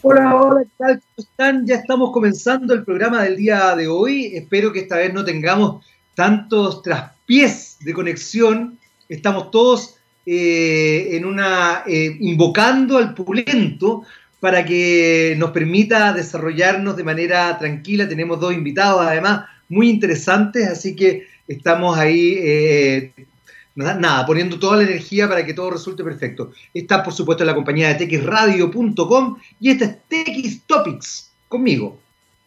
Hola, hola, ¿qué tal? ¿Cómo están? Ya estamos comenzando el programa del día de hoy. Espero que esta vez no tengamos tantos traspiés de conexión. Estamos todos eh, en una eh, invocando al pulento para que nos permita desarrollarnos de manera tranquila. Tenemos dos invitados además muy interesantes, así que estamos ahí eh, nada, poniendo toda la energía para que todo resulte perfecto. Está, por supuesto, en la compañía de texradio.com y esta es TX Topics, conmigo.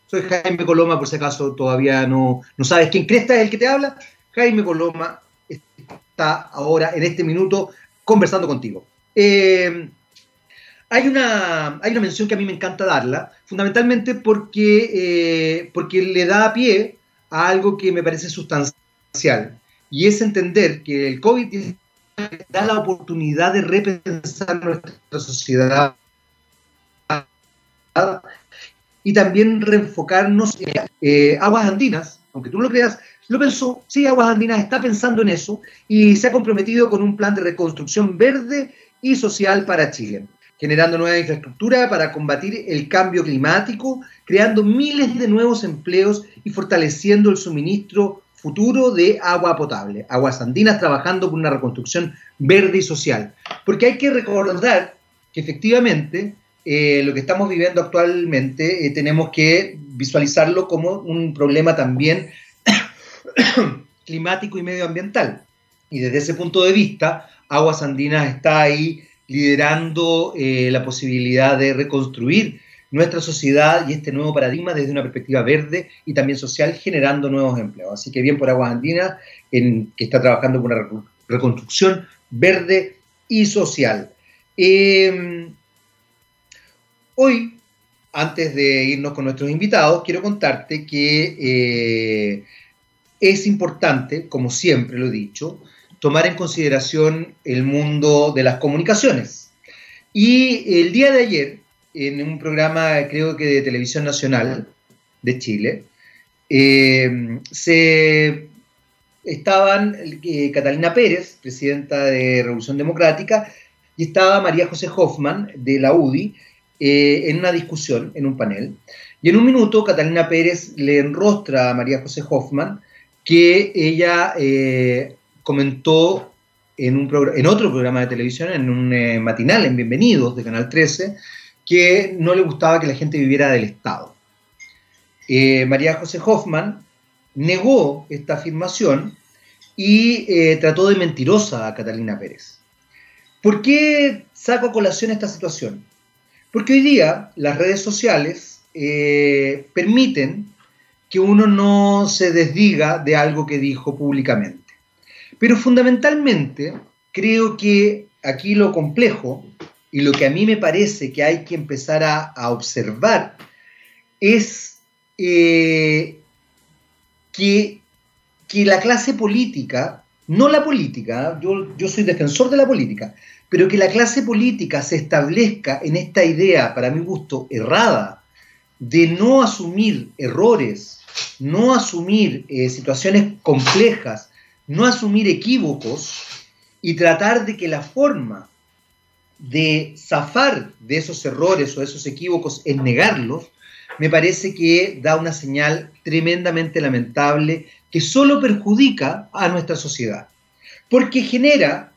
Soy Jaime Coloma, por si acaso todavía no, no sabes quién cresta es el que te habla. Jaime Coloma está ahora, en este minuto, conversando contigo. Eh, hay, una, hay una mención que a mí me encanta darla, fundamentalmente porque, eh, porque le da pie a algo que me parece sustancial y es entender que el COVID da la oportunidad de repensar nuestra sociedad y también reenfocarnos en eh, Aguas Andinas, aunque tú no lo creas, lo pensó, sí, Aguas Andinas está pensando en eso y se ha comprometido con un plan de reconstrucción verde y social para Chile, generando nueva infraestructura para combatir el cambio climático, creando miles de nuevos empleos y fortaleciendo el suministro futuro de agua potable, aguas andinas trabajando por una reconstrucción verde y social. Porque hay que recordar que efectivamente eh, lo que estamos viviendo actualmente eh, tenemos que visualizarlo como un problema también climático y medioambiental. Y desde ese punto de vista, Aguas Andinas está ahí liderando eh, la posibilidad de reconstruir nuestra sociedad y este nuevo paradigma desde una perspectiva verde y también social, generando nuevos empleos. Así que bien por Aguas Andinas, en, que está trabajando con una reconstrucción verde y social. Em, hoy, antes de irnos con nuestros invitados, quiero contarte que eh, es importante, como siempre lo he dicho, tomar en consideración el mundo de las comunicaciones. Y el día de ayer en un programa, creo que de televisión nacional de Chile, eh, se estaban eh, Catalina Pérez, presidenta de Revolución Democrática, y estaba María José Hoffman de la UDI eh, en una discusión, en un panel. Y en un minuto Catalina Pérez le enrostra a María José Hoffman que ella comentó en, un en otro programa de televisión, en un matinal, en Bienvenidos de Canal 13, que no le gustaba que la gente viviera del Estado. Eh, María José Hoffman negó esta afirmación y eh, trató de mentirosa a Catalina Pérez. ¿Por qué saco a colación esta situación? Porque hoy día las redes sociales eh, permiten que uno no se desdiga de algo que dijo públicamente. Pero fundamentalmente creo que aquí lo complejo y lo que a mí me parece que hay que empezar a, observar es eh, que, que, la clase política, no la política, yo, yo soy defensor de la política, pero que la clase política se establezca en esta idea, para mi gusto, errada, de no asumir errores, no asumir eh, situaciones complejas, no asumir equívocos y tratar de que la forma de zafar de esos errores o esos equívocos en negarlos, me parece que da una señal tremendamente lamentable que solo perjudica a nuestra sociedad, porque genera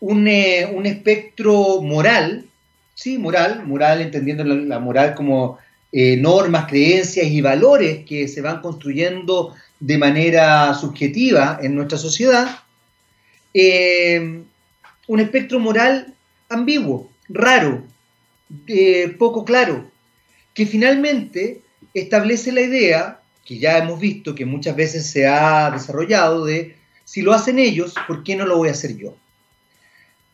un, eh, espectro moral, sí, moral, moral entendiendo la, moral como eh, normas, creencias y valores que se van construyendo de manera subjetiva en nuestra sociedad, eh, un espectro moral ambiguo, raro, eh, poco claro, que finalmente establece la idea, que ya hemos visto que muchas veces se ha desarrollado, de si lo hacen ellos, ¿por qué no lo voy a hacer yo?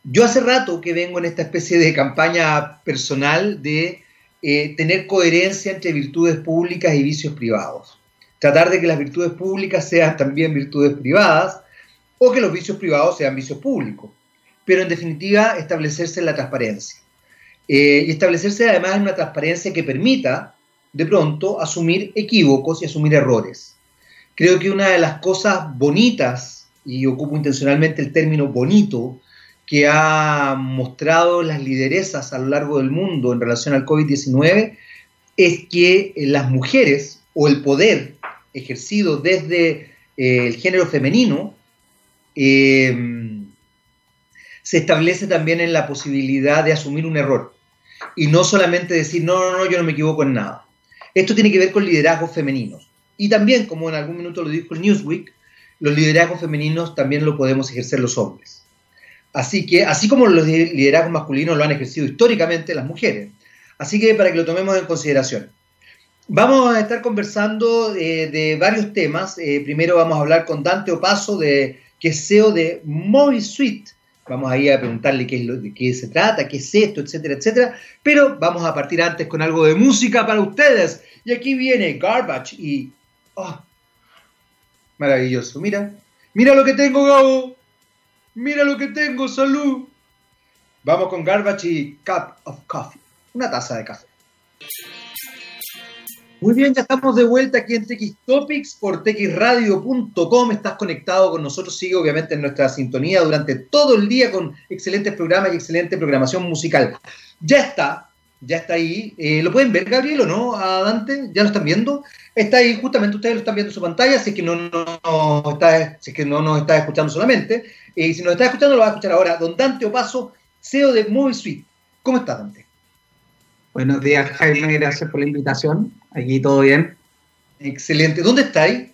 Yo hace rato que vengo en esta especie de campaña personal de eh, tener coherencia entre virtudes públicas y vicios privados. Tratar de que las virtudes públicas sean también virtudes privadas o que los vicios privados sean vicios públicos pero en definitiva establecerse en la transparencia. Eh, y establecerse además en una transparencia que permita, de pronto, asumir equívocos y asumir errores. Creo que una de las cosas bonitas, y ocupo intencionalmente el término bonito, que ha mostrado las lideresas a lo largo del mundo en relación al COVID-19 es que las mujeres o el poder ejercido desde eh, el género femenino eh, se establece también en la posibilidad de asumir un error y no solamente decir, no, no, no, yo no me equivoco en nada. Esto tiene que ver con liderazgos femeninos. Y también, como en algún minuto lo dijo el Newsweek, los liderazgos femeninos también lo podemos ejercer los hombres. Así que, así como los liderazgos masculinos lo han ejercido históricamente las mujeres. Así que para que lo tomemos en consideración. Vamos a estar conversando eh, de varios temas. Eh, primero vamos a hablar con Dante Opaso, de, que es CEO de. Vamos a ir a preguntarle qué es lo, de qué se trata, qué es esto, etcétera, etcétera. Pero vamos a partir antes con algo de música para ustedes. Y aquí viene Garbage y... Oh, maravilloso. Mira, mira lo que tengo, Gabo. Mira lo que tengo, salud. Vamos con Garbage y Cup of Coffee. Una taza de café. Muy bien, ya estamos de vuelta aquí en TX Topics por txradio.com. Estás conectado con nosotros, sigue obviamente en nuestra sintonía durante todo el día con excelentes programas y excelente programación musical. Ya está, ya está ahí. Eh, ¿Lo pueden ver, Gabriel, o no? A Dante, ¿ya lo están viendo? Está ahí, justamente ustedes lo están viendo en su pantalla, si es que no, no, está, si es que no nos está escuchando solamente. Y eh, si nos está escuchando, lo va a escuchar ahora. Don Dante Opaso, CEO de Movie Suite. ¿Cómo está, Dante? Buenos días, Jaime, gracias por la invitación. Aquí todo bien. Excelente. ¿Dónde estáis?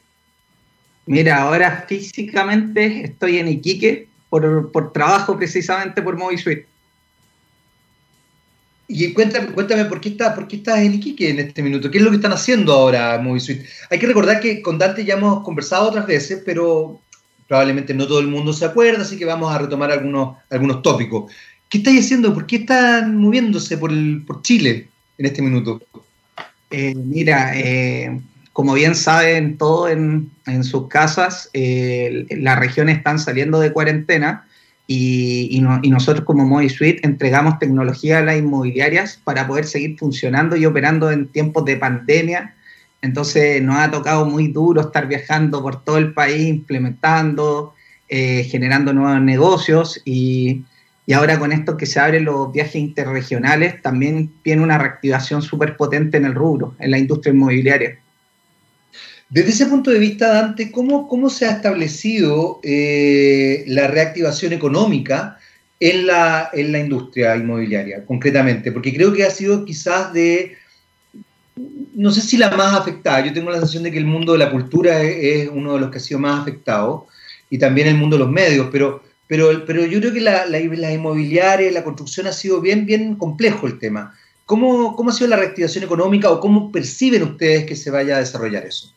Mira, ahora físicamente estoy en Iquique por, trabajo precisamente por Suite. Y cuéntame, cuéntame ¿por, qué estás, por qué estás en Iquique en este minuto. ¿Qué es lo que están haciendo ahora Suite? Hay que recordar que con Dante ya hemos conversado otras veces, pero probablemente no todo el mundo se acuerda, así que vamos a retomar algunos, algunos tópicos. ¿Qué estáis haciendo? ¿Por qué están moviéndose por, Chile en este minuto? Eh, mira, eh, como bien saben todos en, sus casas, eh, las regiones están saliendo de cuarentena y, nosotros como Modi Suite entregamos tecnología a las inmobiliarias para poder seguir funcionando y operando en tiempos de pandemia. Entonces nos ha tocado muy duro estar viajando por todo el país, implementando, generando nuevos negocios y, y ahora con esto que se abren los viajes interregionales, también tiene una reactivación súper potente en el rubro, en la industria inmobiliaria. Desde ese punto de vista, Dante, ¿cómo, cómo se ha establecido eh, la reactivación económica en la, en la industria inmobiliaria, concretamente? Porque creo que ha sido quizás de, no sé si la más afectada, yo tengo la sensación de que el mundo de la cultura es, es uno de los que ha sido más afectado, y también el mundo de los medios, pero pero, pero yo creo que la, la, la, inmobiliaria, la construcción ha sido bien, bien complejo el tema. ¿Cómo, ¿Cómo ha sido la reactivación económica o cómo perciben ustedes que se vaya a desarrollar eso?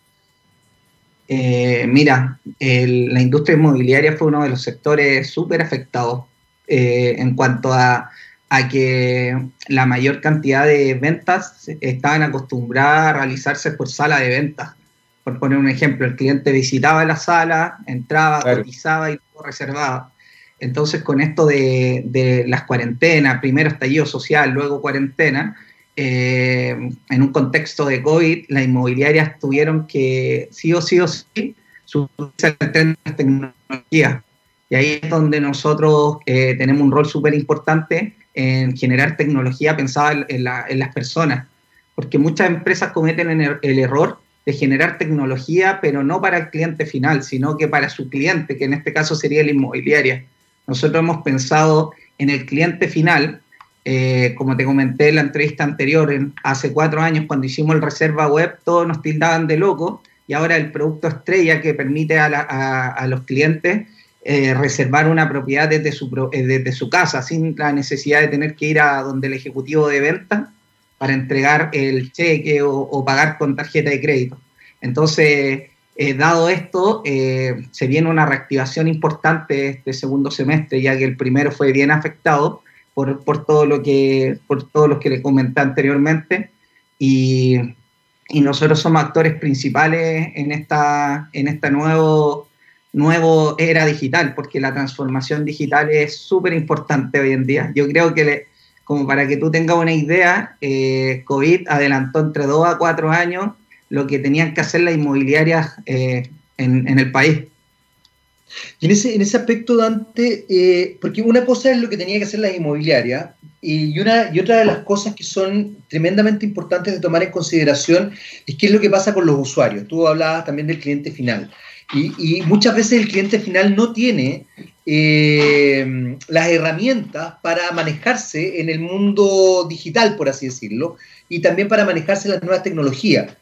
Eh, mira, la industria inmobiliaria fue uno de los sectores súper afectados eh, en cuanto a, a, que la mayor cantidad de ventas estaban acostumbradas a realizarse por sala de ventas. Por poner un ejemplo, el cliente visitaba la sala, entraba, cotizaba y reservaba. Entonces, con esto de, las cuarentenas, primero estallido social, luego cuarentena, eh, en un contexto de COVID, las inmobiliarias tuvieron que, sí o sí o sí, subirse al las tecnologías. Y ahí es donde nosotros eh, tenemos un rol súper importante en generar tecnología pensada en, las personas. Porque muchas empresas cometen el, el error de generar tecnología, pero no para el cliente final, sino que para su cliente, que en este caso sería la inmobiliaria. Nosotros hemos pensado en el cliente final, eh, como te comenté en la entrevista anterior, en, hace cuatro años cuando hicimos el reserva web, todos nos tildaban de loco y ahora el producto estrella que permite a, los clientes eh, reservar una propiedad desde su, eh, desde su casa sin la necesidad de tener que ir a donde el ejecutivo de venta para entregar el cheque o pagar con tarjeta de crédito. Entonces, eh, dado esto, eh, se viene una reactivación importante este segundo semestre, ya que el primero fue bien afectado por, por todo lo que por todo lo que le comenté anteriormente y, y, nosotros somos actores principales en esta en esta nuevo nuevo era digital, porque la transformación digital es súper importante hoy en día. Yo creo que como para que tú tengas una idea, eh, COVID adelantó entre dos a cuatro años lo que tenían que hacer las inmobiliarias eh, en, el país. Y en ese, en ese aspecto, Dante, eh, porque una cosa es lo que tenía que hacer la inmobiliaria y, una, y otra de las cosas que son tremendamente importantes de tomar en consideración es qué es lo que pasa con los usuarios. Tú hablabas también del cliente final. Y, muchas veces el cliente final no tiene eh, las herramientas para manejarse en el mundo digital, por así decirlo, y también para manejarse las nuevas tecnologías.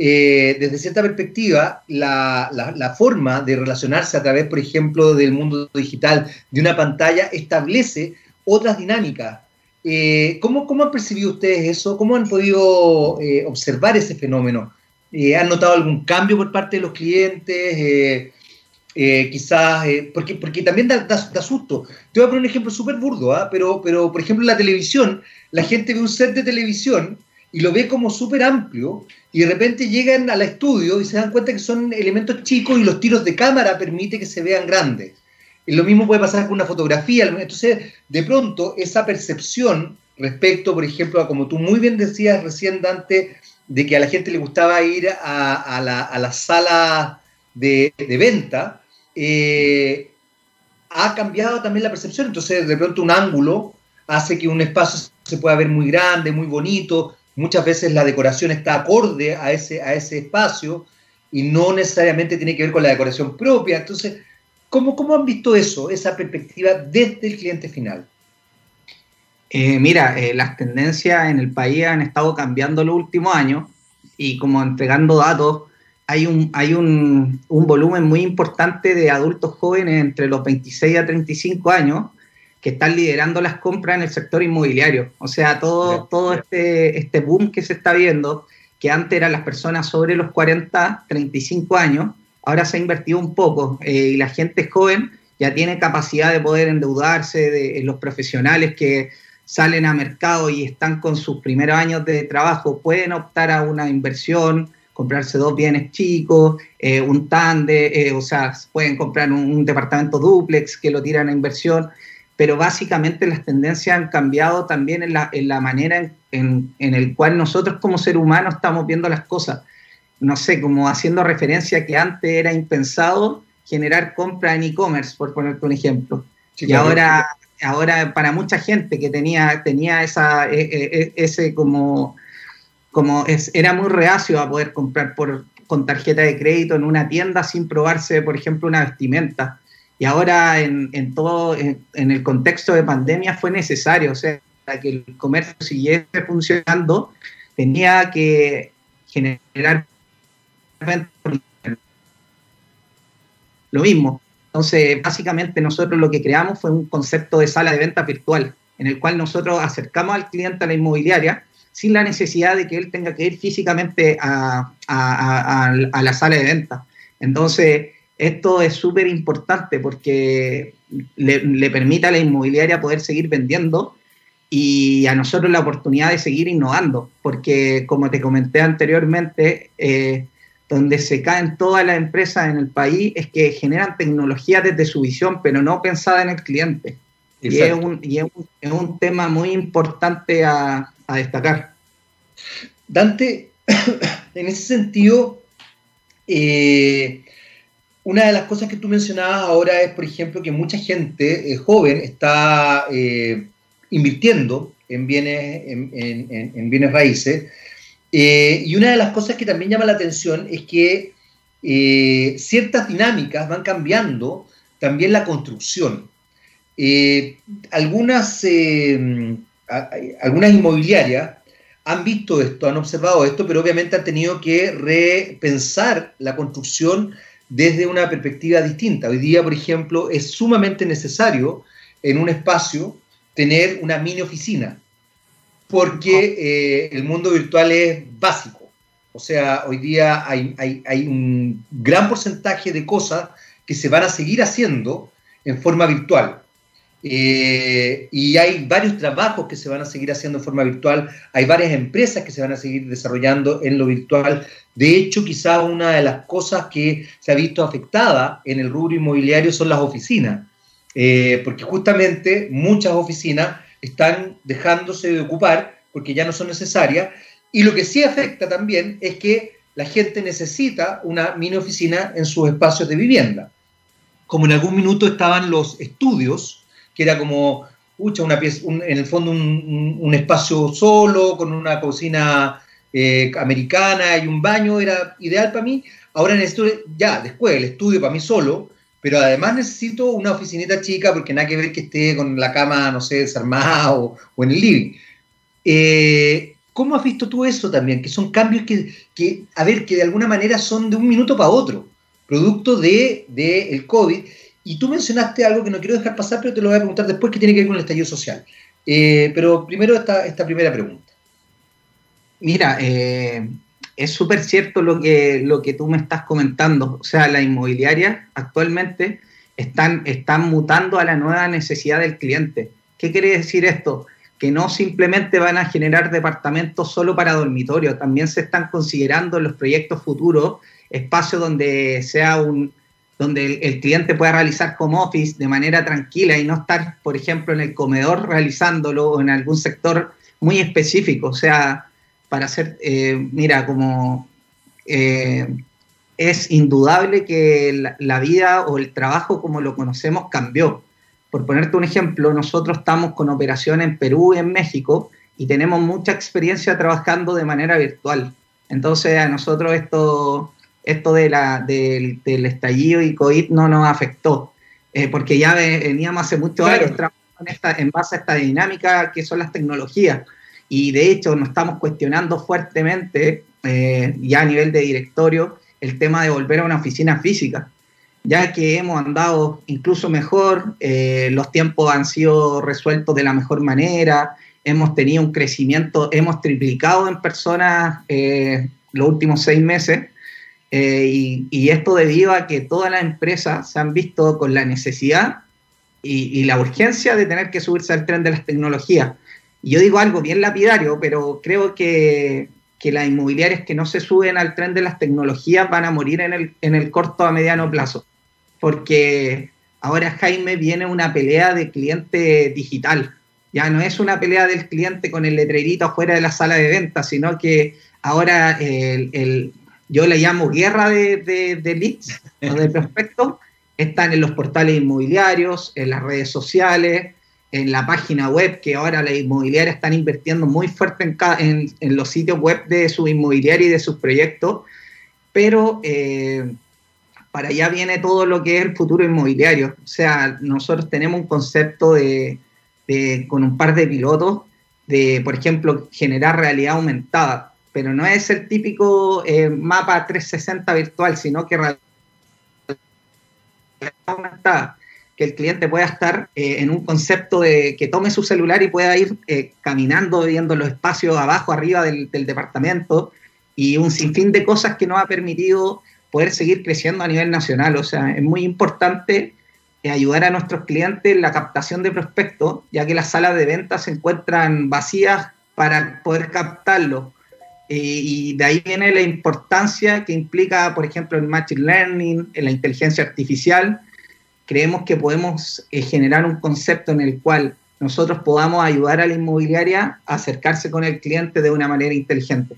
Eh, desde cierta perspectiva, la, forma de relacionarse a través, por ejemplo, del mundo digital, de una pantalla, establece otras dinámicas. Eh, ¿cómo, han percibido ustedes eso? ¿Cómo han podido eh, observar ese fenómeno? ¿Han notado algún cambio por parte de los clientes? quizás, porque, porque también da, da, susto. Te voy a poner un ejemplo súper burdo, ¿ah? pero, pero por ejemplo en la televisión, la gente ve un set de televisión y lo ve como súper amplio y de repente llegan al estudio y se dan cuenta que son elementos chicos y los tiros de cámara permiten que se vean grandes. Y lo mismo puede pasar con una fotografía. Entonces, de pronto, esa percepción respecto, por ejemplo, a como tú muy bien decías recién, Dante, de que a la gente le gustaba ir a, la, sala de, venta, eh, ha cambiado también la percepción. Entonces, de pronto, un ángulo hace que un espacio se pueda ver muy grande, muy bonito, muchas veces la decoración está acorde a ese, a ese espacio y no necesariamente tiene que ver con la decoración propia. Entonces, ¿cómo, cómo han visto eso, esa perspectiva desde el cliente final? Eh, mira, eh, las tendencias en el país han estado cambiando los últimos años y como entregando datos, hay un, hay un, un volumen muy importante de adultos jóvenes entre los 26 a 35 años que están liderando las compras en el sector inmobiliario. O sea, todo, todo este, este boom que se está viendo, que antes eran las personas sobre los 40, 35 años, ahora se ha invertido un poco eh, y la gente joven ya tiene capacidad de poder endeudarse, de, los profesionales que salen a mercado y están con sus primeros años de trabajo pueden optar a una inversión, comprarse dos bienes chicos, eh, un TANDE, eh, o sea, pueden comprar un, un, departamento duplex que lo tiran a inversión pero básicamente las tendencias han cambiado también en la, en la manera en, en, el cual nosotros como ser humano estamos viendo las cosas. No sé, como haciendo referencia que antes era impensado generar compra en e-commerce, por ponerte un ejemplo. y ahora, ahora para mucha gente que tenía, tenía esa, e, e, e, ese como, como es, era muy reacio a poder comprar por, con tarjeta de crédito en una tienda sin probarse, por ejemplo, una vestimenta y ahora en, en todo, en, el contexto de pandemia fue necesario, o sea, para que el comercio siguiese funcionando, tenía que generar lo mismo. Entonces, básicamente nosotros lo que creamos fue un concepto de sala de venta virtual, en el cual nosotros acercamos al cliente a la inmobiliaria sin la necesidad de que él tenga que ir físicamente a, a, a la sala de venta. Entonces, esto es súper importante porque le, permite a la inmobiliaria poder seguir vendiendo y a nosotros la oportunidad de seguir innovando, porque como te comenté anteriormente, eh, donde se caen todas las empresas en el país es que generan tecnología desde su visión, pero no pensada en el cliente. Y, es un, y es, un, tema muy importante a, a destacar. Dante, en ese sentido, eh, una de las cosas que tú mencionabas ahora es, por ejemplo, que mucha gente eh, joven está eh, invirtiendo en bienes, en, bienes raíces. Eh, y una de las cosas que también llama la atención es que ciertas dinámicas van cambiando también la construcción. algunas, algunas inmobiliarias han visto esto, han observado esto, pero obviamente han tenido que repensar la construcción desde una perspectiva distinta. Hoy día, por ejemplo, es sumamente necesario en un espacio tener una mini oficina, porque eh, el mundo virtual es básico. O sea, hoy día hay, un gran porcentaje de cosas que se van a seguir haciendo en forma virtual. Eh, y hay varios trabajos que se van a seguir haciendo en forma virtual, hay varias empresas que se van a seguir desarrollando en lo virtual. De hecho, quizás una de las cosas que se ha visto afectada en el rubro inmobiliario son las oficinas, eh, porque justamente muchas oficinas están dejándose de ocupar porque ya no son necesarias. Y lo que sí afecta también es que la gente necesita una mini oficina en sus espacios de vivienda. como en algún minuto estaban los estudios, que era como, una pieza, en el fondo un, espacio solo, con una cocina eh, americana y un baño, era ideal para mí. Ahora necesito, ya, después el estudio para mí solo, pero además necesito una oficinita chica porque nada que ver que esté con la cama, no sé, desarmada o, en el living. Eh, ¿Cómo has visto tú eso también? Que son cambios que, a ver, que de alguna manera son de un minuto para otro, producto de, el COVID. Y tú mencionaste algo que no quiero dejar pasar, pero te lo voy a preguntar después, que tiene que ver con el estallido social. Eh, pero primero esta, esta primera pregunta. Mira, eh, es súper cierto lo que, lo que tú me estás comentando. O sea, las inmobiliarias actualmente están, están mutando a la nueva necesidad del cliente. ¿Qué quiere decir esto? Que no simplemente van a generar departamentos solo para dormitorio, también se están considerando en los proyectos futuros espacios donde sea un donde el, cliente pueda realizar home office de manera tranquila y no estar, por ejemplo, en el comedor realizándolo o en algún sector muy específico. O sea, para hacer, eh, mira, como eh, es indudable que la, vida o el trabajo como lo conocemos cambió. Por ponerte un ejemplo, nosotros estamos con operación en Perú y en México y tenemos mucha experiencia trabajando de manera virtual. Entonces a nosotros esto, esto de la, del, estallido y COVID no nos afectó, eh, porque ya veníamos hace muchos años trabajando en, en base a esta dinámica que son las tecnologías. Y de hecho nos estamos cuestionando fuertemente, eh, ya a nivel de directorio, el tema de volver a una oficina física, ya que hemos andado incluso mejor, eh, los tiempos han sido resueltos de la mejor manera, hemos tenido un crecimiento, hemos triplicado en personas eh, los últimos seis meses, y, y, esto debido a que todas las empresas se han visto con la necesidad y, la urgencia de tener que subirse al tren de las tecnologías yo digo algo bien lapidario, pero creo que, que, las inmobiliarias que no se suben al tren de las tecnologías van a morir en el, en el corto a mediano plazo. Porque ahora, Jaime, viene una pelea de cliente digital. Ya no es una pelea del cliente con el letrerito afuera de la sala de venta, sino que ahora el, yo le llamo guerra de, de, de leads o de prospectos, están en los portales inmobiliarios, en las redes sociales, en la página web, que ahora las inmobiliarias están invirtiendo muy fuerte en, en, los sitios web de su inmobiliaria y de sus proyectos, pero eh, para allá viene todo lo que es el futuro inmobiliario. O sea, nosotros tenemos un concepto de, con un par de pilotos de, por ejemplo, generar realidad aumentada, pero no es el típico eh, mapa 360 virtual, sino que que el cliente pueda estar eh, en un concepto de que tome su celular y pueda ir eh, caminando, viendo los espacios abajo, arriba del, departamento y un sinfín de cosas que nos ha permitido poder seguir creciendo a nivel nacional. O sea, es muy importante eh, ayudar a nuestros clientes en la captación de prospectos, ya que las salas de ventas se encuentran vacías para poder captarlo. Y de ahí viene la importancia que implica, por ejemplo, el Machine Learning, en la inteligencia artificial, creemos que podemos eh, generar un concepto en el cual nosotros podamos ayudar a la inmobiliaria a acercarse con el cliente de una manera inteligente.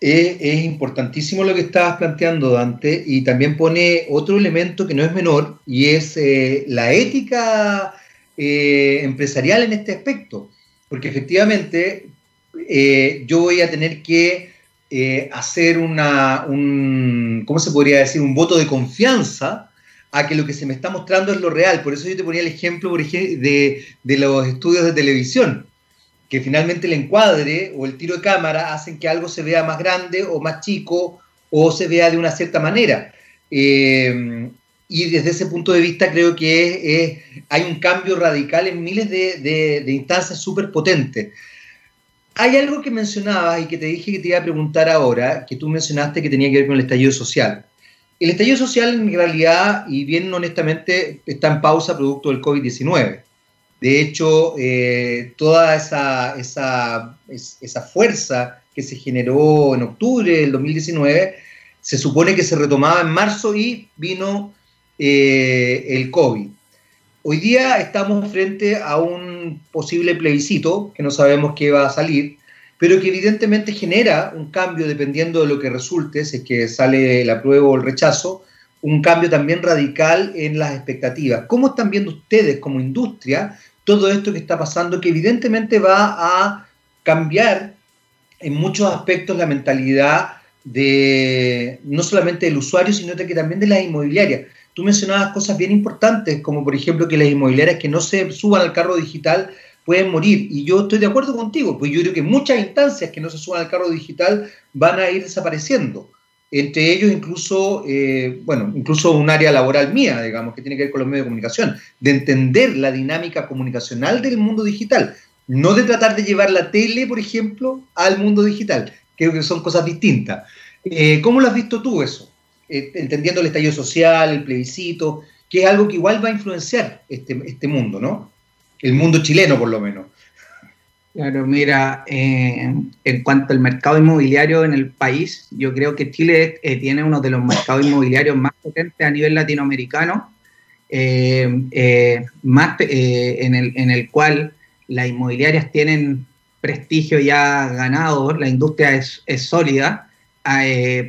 Es, importantísimo lo que estabas planteando, Dante, y también pone otro elemento que no es menor, y es eh, la ética eh, empresarial en este aspecto, porque efectivamente yo voy a tener que hacer una, un, ¿cómo se podría decir?, un voto de confianza a que lo que se me está mostrando es lo real. Por eso yo te ponía el ejemplo por ejemplo, de, los estudios de televisión, que finalmente el encuadre o el tiro de cámara hacen que algo se vea más grande o más chico o se vea de una cierta manera. Eh, y desde ese punto de vista creo que hay un cambio radical en miles de, de instancias súper potentes. Hay algo que mencionabas y que te dije que te iba a preguntar ahora, que tú mencionaste que tenía que ver con el estallido social. El estallido social en realidad, y bien honestamente, está en pausa producto del COVID-19. De hecho, eh, toda esa, fuerza que se generó en octubre del 2019 se supone que se retomaba en marzo y vino eh, el COVID. Hoy día estamos frente a un posible plebiscito que no sabemos qué va a salir, pero que evidentemente genera un cambio dependiendo de lo que resulte, si es que sale el apruebo o el rechazo, un cambio también radical en las expectativas. ¿Cómo están viendo ustedes como industria todo esto que está pasando, que evidentemente va a cambiar en muchos aspectos la mentalidad de no solamente del usuario, sino que también de las inmobiliarias? Tú mencionabas cosas bien importantes, como por ejemplo que las inmobiliarias que no se suban al carro digital pueden morir. Y yo estoy de acuerdo contigo, pues yo creo que muchas instancias que no se suban al carro digital van a ir desapareciendo. Entre ellos incluso, eh, bueno, incluso un área laboral mía, digamos, que tiene que ver con los medios de comunicación, de entender la dinámica comunicacional del mundo digital, no de tratar de llevar la tele, por ejemplo, al mundo digital. Creo que son cosas distintas. Eh, ¿Cómo lo has visto tú eso? Eh, entendiendo el estallido social, el plebiscito, que es algo que igual va a influenciar este, este mundo, ¿no? el mundo chileno por lo menos. Claro, mira, eh, en cuanto al mercado inmobiliario en el país, yo creo que Chile eh, tiene uno de los mercados inmobiliarios más potentes a nivel latinoamericano, eh, más, en, el, en el cual las inmobiliarias tienen prestigio ya ganado, la industria es, es sólida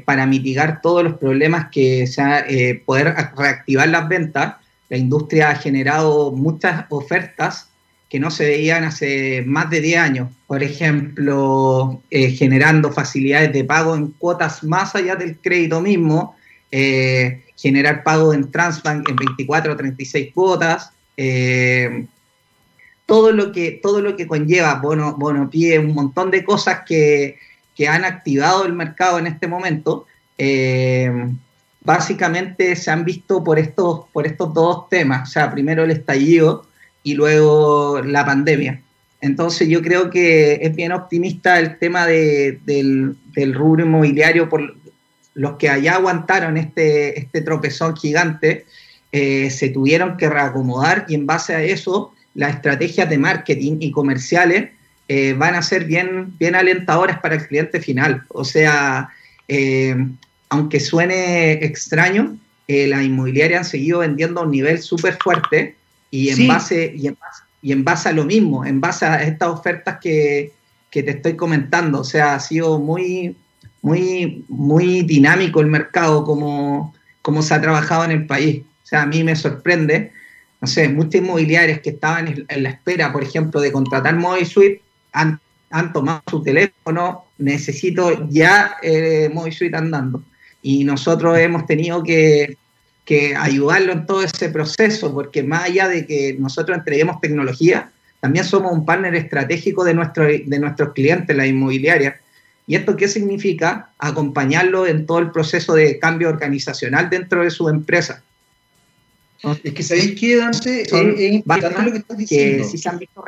para mitigar todos los problemas que sea poder reactivar las ventas la industria ha generado muchas ofertas que no se veían hace más de 10 años. Por ejemplo, eh, generando facilidades de pago en cuotas más allá del crédito mismo, eh, generar pago en Transbank en 24 o 36 cuotas, eh, todo, lo que, todo lo que conlleva bono, bono pie, un montón de cosas que, que han activado el mercado en este momento básicamente se han visto por estos, por estos dos temas, o sea, primero el estallido y luego la pandemia. Entonces yo creo que es bien optimista el tema del, rubro inmobiliario por los que allá aguantaron este, este tropezón gigante, eh, se tuvieron que reacomodar y en base a eso las estrategias de marketing y comerciales eh, van a ser bien, bien alentadoras para el cliente final. O sea, eh, aunque suene extraño, eh, las inmobiliarias han seguido vendiendo a un nivel súper fuerte y en, base, y, en base, a lo mismo, en base a estas ofertas que, te estoy comentando. O sea, ha sido muy, muy, muy dinámico el mercado como, como se ha trabajado en el país. O sea, a mí me sorprende, no sé, muchas inmobiliarias que estaban en la espera, por ejemplo, de contratar Mobile Han, tomado su teléfono, necesito ya eh, Mobile Suite andando y nosotros hemos tenido que, ayudarlo en todo ese proceso, porque más allá de que nosotros entreguemos tecnología, también somos un partner estratégico de, nuestro, de nuestros clientes, la inmobiliaria. ¿Y esto qué significa? Acompañarlo en todo el proceso de cambio organizacional dentro de su empresa. Es que sabéis que, Dante, es, importante lo que estás diciendo. Que si se han visto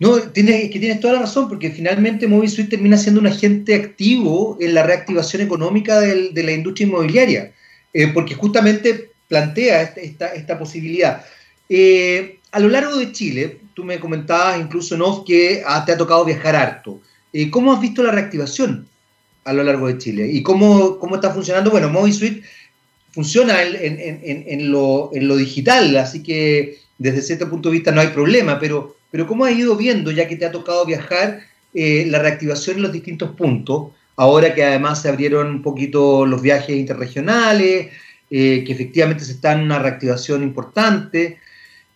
no, tienes, que tienes toda la razón, porque finalmente MobiSuite termina siendo un agente activo en la reactivación económica de la industria inmobiliaria, eh, porque justamente plantea esta, posibilidad. Eh, a lo largo de Chile, tú me comentabas incluso, ¿no? que te ha tocado viajar harto. Eh, ¿Cómo has visto la reactivación a lo largo de Chile? ¿Y cómo, cómo está funcionando? Bueno, MobiSuite funciona en, lo, en lo digital, así que desde cierto punto de vista no hay problema, pero pero ¿cómo has ido viendo, ya que te ha tocado viajar, eh, la reactivación en los distintos puntos? Ahora que además se abrieron un poquito los viajes interregionales, eh, que efectivamente se está en una reactivación importante,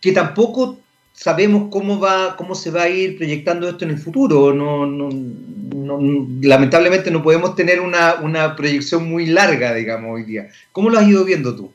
que tampoco sabemos cómo va, cómo se va a ir proyectando esto en el futuro. No, lamentablemente no podemos tener una, una, proyección muy larga, digamos, hoy día. ¿Cómo lo has ido viendo tú?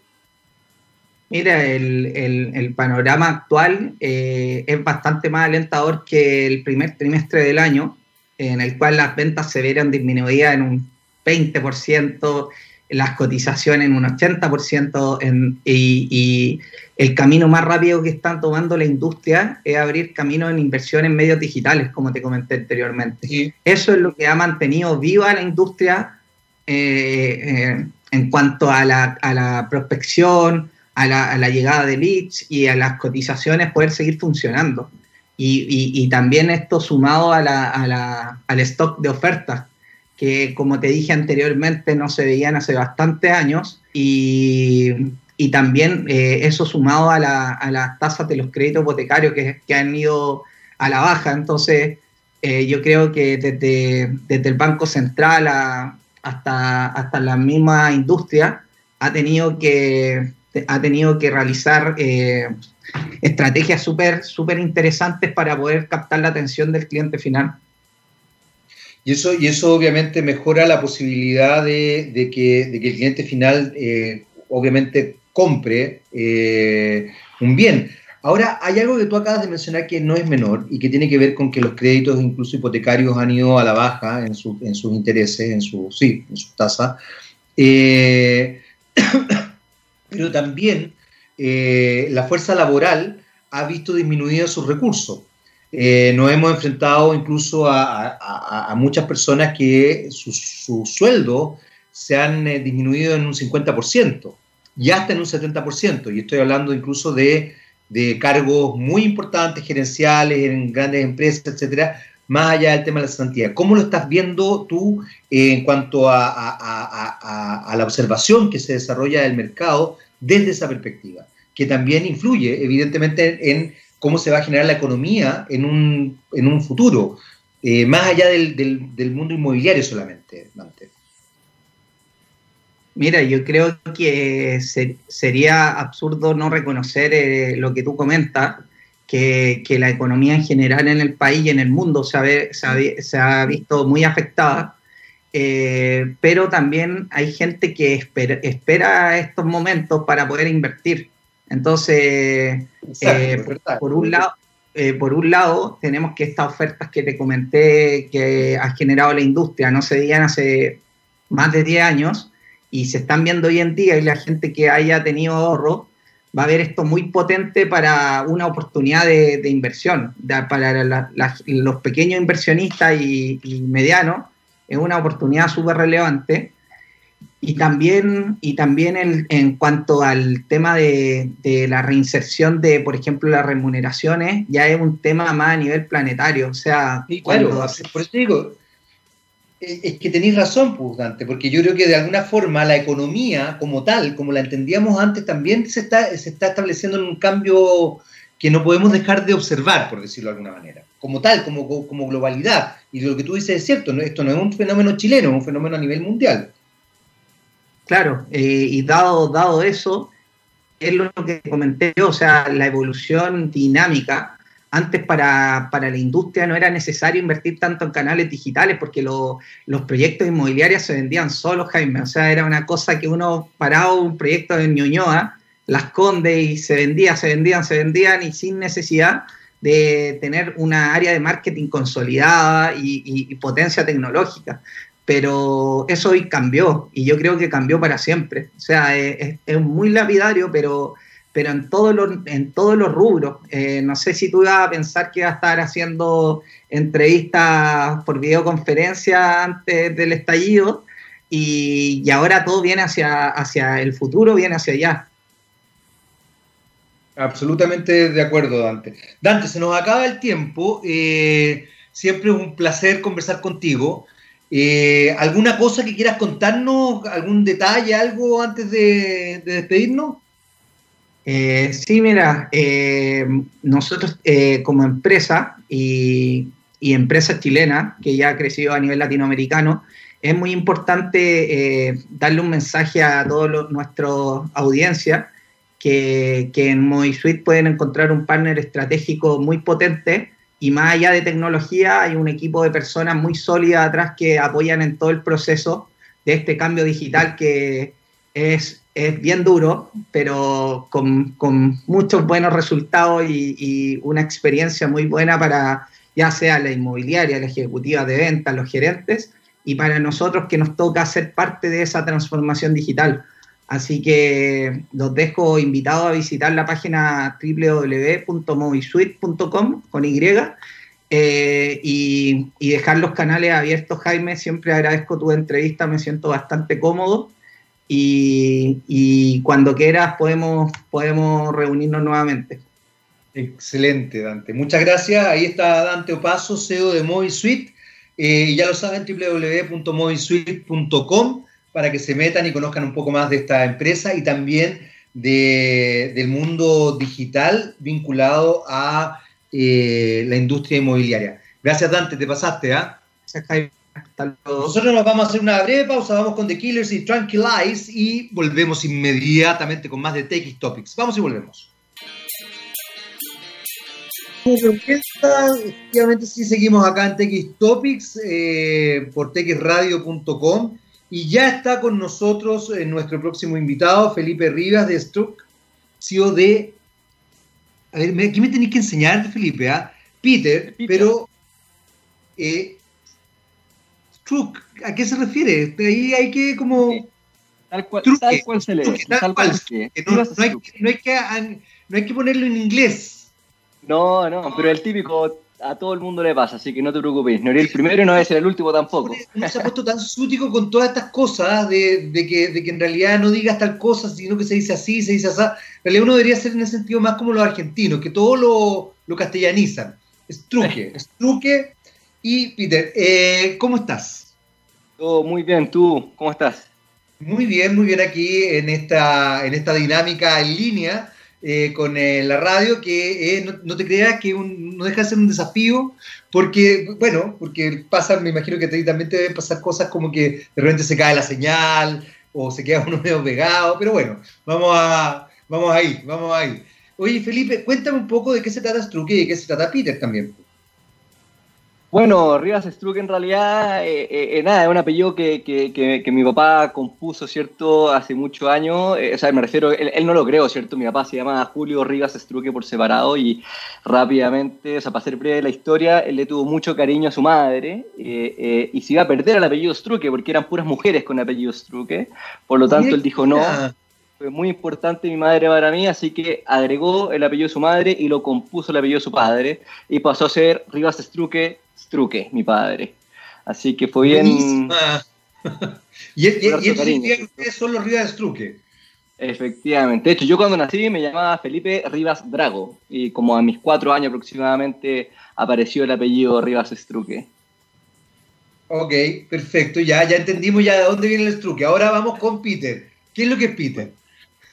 Mira, el, panorama actual eh, es bastante más alentador que el primer trimestre del año, en el cual las ventas se vieron disminuidas en un 20%, las cotizaciones en un 80%, y, el camino más rápido que están tomando la industria es abrir camino en inversión en medios digitales, como te comenté anteriormente. Eso es lo que ha mantenido viva la industria eh, eh, en cuanto a la, a la prospección, a la, llegada de leads y a las cotizaciones poder seguir funcionando. Y, también esto sumado a la, al stock de ofertas, que como te dije anteriormente no se veían hace bastantes años, y, también eh, eso sumado a, las tasas de los créditos hipotecarios que, que han ido a la baja. Entonces, eh, yo creo que desde, desde el Banco Central hasta, hasta la misma industria, ha tenido que, ha tenido que realizar eh, estrategias súper súper interesantes para poder captar la atención del cliente final. Y eso, y eso obviamente mejora la posibilidad de, que, el cliente final eh, obviamente compre eh, un bien. Ahora, hay algo que tú acabas de mencionar que no es menor y que tiene que ver con que los créditos, incluso hipotecarios, han ido a la baja en, sus intereses, en su, sí, en su tasa. Eh, pero también eh, la fuerza laboral ha visto disminuidos sus recursos. Eh, nos hemos enfrentado incluso a, muchas personas que sus su sueldos se han disminuido en un 50% y hasta en un 70%. Y estoy hablando incluso de de cargos muy importantes, gerenciales, en grandes empresas, etcétera, más allá del tema de la cesantía. ¿Cómo lo estás viendo tú en cuanto a, la observación que se desarrolla del mercado desde esa perspectiva? Que también influye, evidentemente, en cómo se va a generar la economía en un, futuro, eh, más allá del, del, mundo inmobiliario solamente, Dante. Mira, yo creo que sería absurdo no reconocer eh, lo que tú comentas, que, la economía en general en el país y en el mundo se ha, se ha, visto muy afectada, eh, pero también hay gente que espera, estos momentos para poder invertir. Entonces, eh, por, un lado, por un lado, tenemos que estas ofertas que te comenté que ha generado la industria no se digan hace más de 10 años, y se están viendo hoy en día y la gente que haya tenido ahorro va a ver esto muy potente para una oportunidad de, inversión. para los pequeños inversionistas y, medianos es una oportunidad súper relevante. Y también, y también en, cuanto al tema de, la reinserción de, por ejemplo, las remuneraciones, ya es un tema más a nivel planetario. O sea, claro, por eso digo, es que tenéis razón, pues, Dante, porque yo creo que de alguna forma la economía como tal, como la entendíamos antes, también se está, se está estableciendo en un cambio que no podemos dejar de observar, por decirlo de alguna manera, como tal, como, como globalidad. Y lo que tú dices es cierto, esto no es un fenómeno chileno, es un fenómeno a nivel mundial. Claro, eh, y dado, dado eso, es lo que comenté o sea, la evolución dinámica antes para, la industria no era necesario invertir tanto en canales digitales porque los proyectos inmobiliarios se vendían solos, Jaime. O sea, era una cosa que uno paraba un proyecto en Ñuñoa, las conde y se vendía, se vendían, se vendían y sin necesidad de tener una área de marketing consolidada y, potencia tecnológica. Pero eso hoy cambió y yo creo que cambió para siempre. O sea, es muy lapidario, pero pero en todos los, en todos los rubros. Eh, no sé si tú ibas a pensar que iba a estar haciendo entrevistas por videoconferencia antes del estallido y, ahora todo viene hacia, hacia el futuro, viene hacia allá. Absolutamente de acuerdo, Dante. Dante, se nos acaba el tiempo. Eh, siempre es un placer conversar contigo. Eh, ¿Alguna cosa que quieras contarnos? ¿Algún detalle, algo antes de despedirnos? Eh, sí, mira, eh, nosotros eh, como empresa y, empresa chilena, que ya ha crecido a nivel latinoamericano, es muy importante darle un mensaje a toda nuestra audiencia que, en MoviSuite pueden encontrar un partner estratégico muy potente y más allá de tecnología hay un equipo de personas muy sólidas atrás que apoyan en todo el proceso de este cambio digital que es es bien duro, pero con, muchos buenos resultados y, una experiencia muy buena para ya sea la inmobiliaria, la ejecutiva de ventas, los gerentes, y para nosotros que nos toca ser parte de esa transformación digital. Así que los dejo invitados a visitar la página www.movisuite.com con Y eh, y, y dejar los canales abiertos, Jaime. Siempre agradezco tu entrevista, me siento bastante cómodo y, cuando quieras podemos, podemos reunirnos nuevamente. Excelente, Dante. Muchas gracias. Ahí está Dante Opaso, CEO de MobiSuite. Eh, ya lo saben, www.movisuite.com para que se metan y conozcan un poco más de esta empresa y también del mundo digital vinculado a eh, la industria inmobiliaria. Gracias, Dante, te pasaste. ¿ah? Hasta luego. Nosotros nos vamos a hacer una breve pausa, vamos con The Killers y Tranquilize y volvemos inmediatamente con más de TX Topics. Vamos y volvemos. Efectivamente, sí seguimos acá en TX Topics eh, por txradio.com y ya está con nosotros eh, nuestro próximo invitado, Felipe Rivas de Struck, CEO de. A ver, aquí me tenéis que enseñar, Felipe, ¿ah? Peter, pero. Eh, Struck, ¿a qué se refiere? Ahí hay que como. Tal cual, tal cual se lee. Tal, cual, no, hay, no, hay que, no hay que ponerlo en inglés. No, no, pero el típico a todo el mundo le pasa, así que no te preocupes. No eres el primero y no ser el último tampoco. No se ha puesto tan sútico con todas estas cosas de, que, de, que, en realidad no digas tal cosa, sino que se dice así, se dice así. En realidad uno debería ser en ese sentido más como los argentinos, que todo lo, lo castellanizan. Es truque, es truque. Y Peter, eh, ¿cómo estás? Todo muy bien, ¿tú cómo estás? Muy bien, muy bien aquí en esta, en esta dinámica en línea eh, con eh, la radio, que eh, no, te creas que no deja de ser un desafío, porque, bueno, porque pasa, me imagino que también te deben pasar cosas como que de repente se cae la señal o se queda uno medio pegado, pero bueno, vamos a, vamos ahí, vamos ahí. Oye, Felipe, cuéntame un poco de qué se trata Struque y de qué se trata Peter también. Bueno, Rivas Struck en realidad, eh, eh, eh, nada, es un apellido que, que, mi papá compuso, ¿cierto? Hace muchos años, o sea, me refiero, él, no lo creo, ¿cierto? Mi papá se llama Julio Rivas Struque por separado y rápidamente, o sea, para ser breve la historia, él le tuvo mucho cariño a su madre y se iba a perder el apellido Struque porque eran puras mujeres con apellido Struque, por lo tanto él dijo no. Fue muy importante mi madre para mí, así que agregó el apellido de su madre y lo compuso el apellido de su padre y pasó a ser Rivas Struque Struque, mi padre. Así que fue bien. y, y, y son los Rivas Struque. Efectivamente. De hecho, yo cuando nací me llamaba Felipe Rivas Drago y como a mis cuatro años aproximadamente apareció el apellido Rivas Struque. Ok, perfecto. Ya, ya entendimos ya de dónde viene el Struque. Ahora vamos con Peter. ¿Qué es lo que es Peter?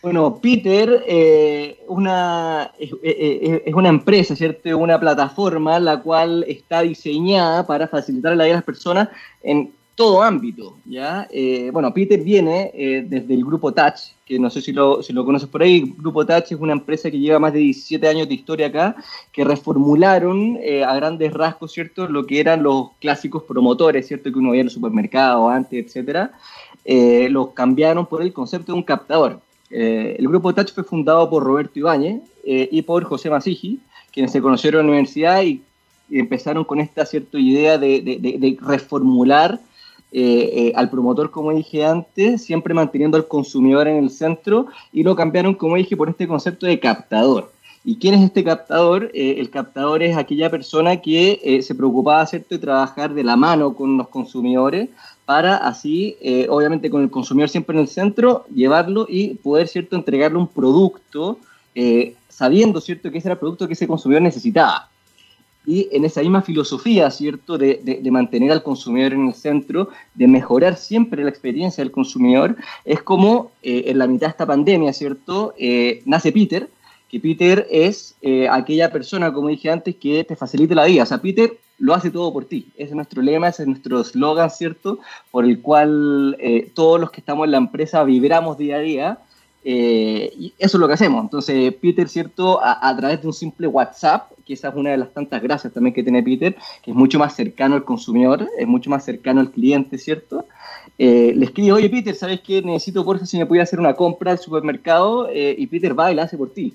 Bueno, Peter eh, una, es, una empresa, ¿cierto? Una plataforma la cual está diseñada para facilitar la vida de las personas en todo ámbito, ¿ya? Eh, bueno, Peter viene eh, desde el grupo Touch, que no sé si lo, si lo conoces por ahí. Grupo Touch es una empresa que lleva más de 17 años de historia acá, que reformularon a grandes rasgos, ¿cierto? Lo que eran los clásicos promotores, ¿cierto? Que uno veía en el supermercado antes, etcétera. los cambiaron por el concepto de un captador. Eh, el grupo Touch fue fundado por Roberto Ibáñez eh, y por José Masigi, quienes se conocieron en la universidad y, empezaron con esta cierta idea de, reformular eh, al promotor, como dije antes, siempre manteniendo al consumidor en el centro y lo cambiaron, como dije, por este concepto de captador. ¿Y quién es este captador? el captador es aquella persona que se preocupaba ¿cierto? de trabajar de la mano con los consumidores para así, eh, obviamente con el consumidor siempre en el centro, llevarlo y poder, ¿cierto?, entregarle un producto eh, sabiendo, ¿cierto?, que ese era el producto que ese consumidor necesitaba. Y en esa misma filosofía, ¿cierto?, de, mantener al consumidor en el centro, de mejorar siempre la experiencia del consumidor, es como eh, en la mitad de esta pandemia, ¿cierto?, nace Peter, que Peter es aquella persona, como dije antes, que te facilite la vida. O sea, Peter lo hace todo por ti. Ese es nuestro lema, ese es nuestro eslogan, ¿cierto? Por el cual eh, todos los que estamos en la empresa vibramos día a día. Eh, y eso es lo que hacemos. Entonces, Peter, ¿cierto? A, través de un simple WhatsApp, que esa es una de las tantas gracias también que tiene Peter, que es mucho más cercano al consumidor, es mucho más cercano al cliente, ¿cierto? Eh, le escribe, oye Peter, ¿sabes qué? Necesito por si me pudiera hacer una compra al supermercado y Peter va y la hace por ti